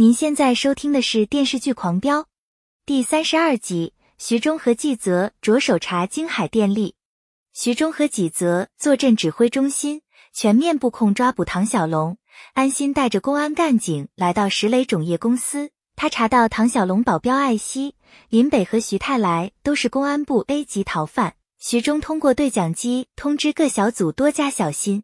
您现在收听的是电视剧《狂飙》第三十二集，徐忠和纪泽着手查京海电力。徐忠和纪泽坐镇指挥中心，全面布控抓捕唐小龙。安心带着公安干警来到石磊种业公司，他查到唐小龙保镖艾希、林北和徐泰来都是公安部 A 级逃犯。徐忠通过对讲机通知各小组多加小心。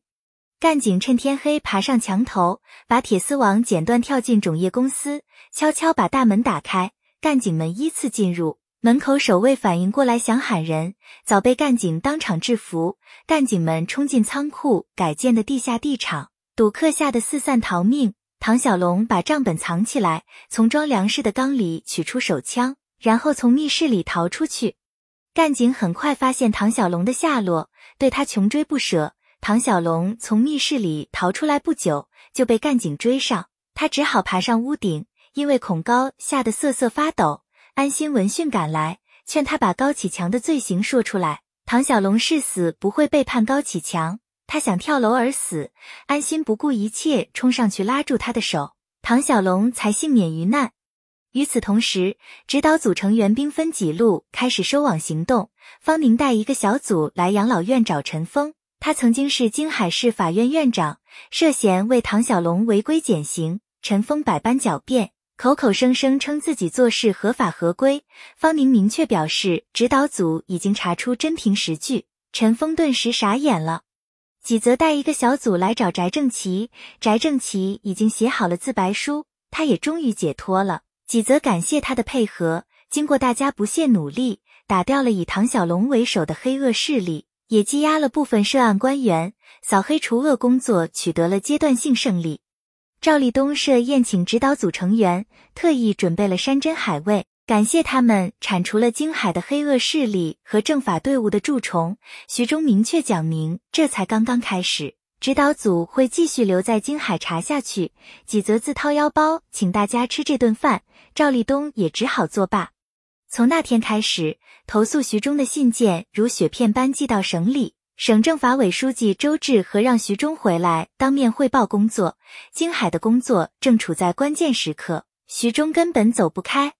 干警趁天黑爬上墙头，把铁丝网剪断，跳进种业公司，悄悄把大门打开。干警们依次进入，门口守卫反应过来想喊人，早被干警当场制服。干警们冲进仓库改建的地下地场，赌客吓得四散逃命。唐小龙把账本藏起来，从装粮食的缸里取出手枪，然后从密室里逃出去。干警很快发现唐小龙的下落，对他穷追不舍。唐小龙从密室里逃出来不久，就被干警追上，他只好爬上屋顶，因为恐高吓得瑟瑟发抖。安心闻讯赶来，劝他把高启强的罪行说出来。唐小龙誓死不会背叛高启强，他想跳楼而死。安心不顾一切冲上去拉住他的手，唐小龙才幸免于难。与此同时，指导组成员兵分几路开始收网行动。方宁带一个小组来养老院找陈峰。他曾经是京海市法院院长，涉嫌为唐小龙违规减刑。陈峰百般狡辩，口口声声称自己做事合法合规。方宁明确表示，指导组已经查出真凭实据。陈峰顿时傻眼了。纪泽带一个小组来找翟正奇，翟正奇已经写好了自白书，他也终于解脱了。纪泽感谢他的配合，经过大家不懈努力，打掉了以唐小龙为首的黑恶势力。也羁押了部分涉案官员，扫黑除恶工作取得了阶段性胜利。赵立东设宴请指导组成员，特意准备了山珍海味，感谢他们铲除了京海的黑恶势力和政法队伍的蛀虫。徐忠明确讲明，这才刚刚开始，指导组会继续留在京海查下去。几则自掏腰包请大家吃这顿饭，赵立东也只好作罢。从那天开始，投诉徐忠的信件如雪片般寄到省里。省政法委书记周志和让徐忠回来当面汇报工作。京海的工作正处在关键时刻，徐忠根本走不开。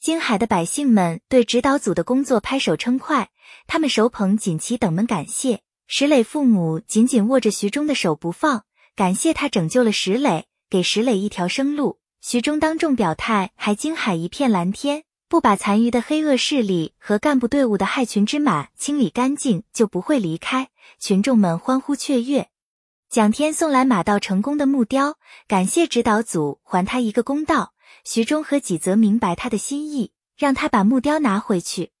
京海的百姓们对指导组的工作拍手称快，他们手捧锦旗等门感谢。石磊父母紧紧握着徐忠的手不放，感谢他拯救了石磊，给石磊一条生路。徐忠当众表态，还京海一片蓝天。不把残余的黑恶势力和干部队伍的害群之马清理干净，就不会离开。群众们欢呼雀跃。蒋天送来马到成功的木雕，感谢指导组还他一个公道。徐忠和几则明白他的心意，让他把木雕拿回去。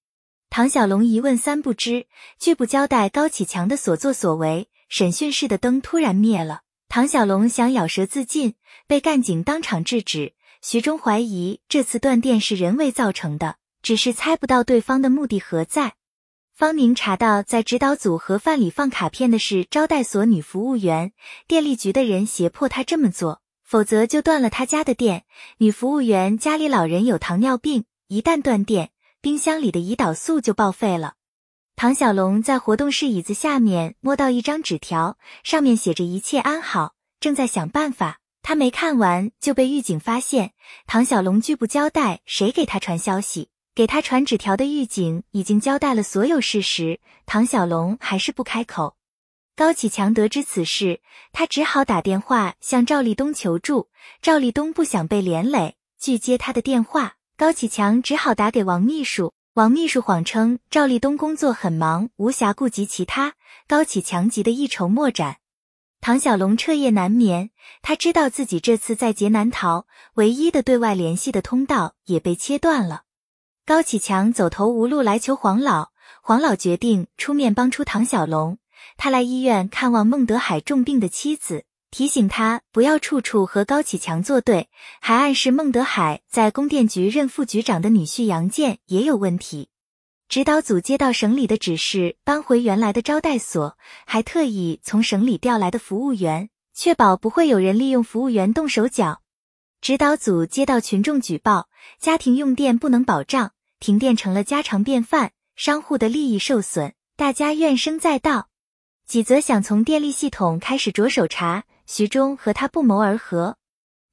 唐小龙一问三不知，拒不交代高启强的所作所为。审讯室的灯突然灭了，唐小龙想咬舌自尽，被干警当场制止。徐忠怀疑这次断电是人为造成的，只是猜不到对方的目的何在。方宁查到在指导组盒饭里放卡片的是招待所女服务员，电力局的人胁迫他这么做，否则就断了他家的电。女服务员家里老人有糖尿病，一旦断电，冰箱里的胰岛素就报废了。唐小龙在活动室椅子下面摸到一张纸条，上面写着一切安好，正在想办法。他没看完就被狱警发现，唐小龙拒不交代谁给他传消息，给他传纸条的狱警已经交代了所有事实，唐小龙还是不开口。高启强得知此事，他只好打电话向赵立东求助，赵立东不想被连累，拒接他的电话。高启强只好打给王秘书，王秘书谎称赵立东工作很忙，无暇顾及其他，高启强急得一筹莫展。唐小龙彻夜难眠，他知道自己这次在劫难逃，唯一的对外联系的通道也被切断了。高启强走投无路来求黄老，黄老决定出面帮出唐小龙。他来医院看望孟德海重病的妻子，提醒他不要处处和高启强作对，还暗示孟德海在供电局任副局长的女婿杨建也有问题。指导组接到省里的指示，搬回原来的招待所，还特意从省里调来的服务员，确保不会有人利用服务员动手脚。指导组接到群众举报，家庭用电不能保障，停电成了家常便饭，商户的利益受损，大家怨声载道。几则想从电力系统开始着手查，徐忠和他不谋而合。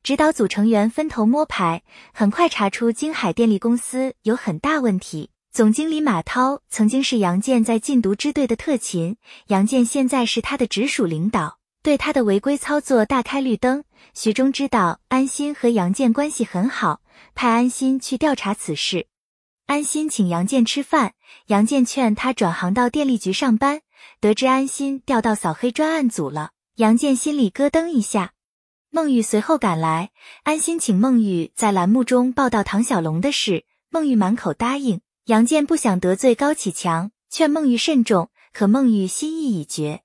指导组成员分头摸排，很快查出京海电力公司有很大问题。总经理马涛曾经是杨建在禁毒支队的特勤，杨建现在是他的直属领导，对他的违规操作大开绿灯。徐忠知道安心和杨建关系很好，派安心去调查此事。安心请杨建吃饭，杨建劝他转行到电力局上班。得知安心调到扫黑专案组了，杨建心里咯噔一下。孟玉随后赶来，安心请孟玉在栏目中报道唐小龙的事，孟玉满口答应。杨建不想得罪高启强，劝孟玉慎重，可孟玉心意已决。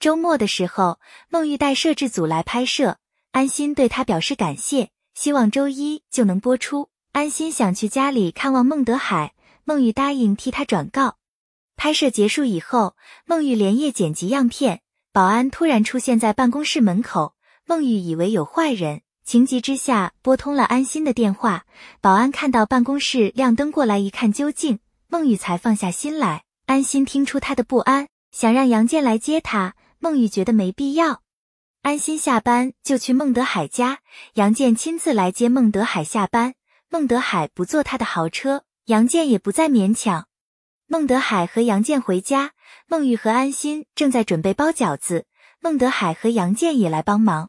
周末的时候，孟玉带摄制组来拍摄，安心对他表示感谢，希望周一就能播出。安心想去家里看望孟德海，孟玉答应替他转告。拍摄结束以后，孟玉连夜剪辑样片，保安突然出现在办公室门口，孟玉以为有坏人。情急之下，拨通了安心的电话。保安看到办公室亮灯过来，一看究竟，孟雨才放下心来。安心听出他的不安，想让杨建来接他。孟雨觉得没必要。安心下班就去孟德海家，杨建亲自来接孟德海下班。孟德海不坐他的豪车，杨建也不再勉强。孟德海和杨建回家，孟玉和安心正在准备包饺子。孟德海和杨建也来帮忙。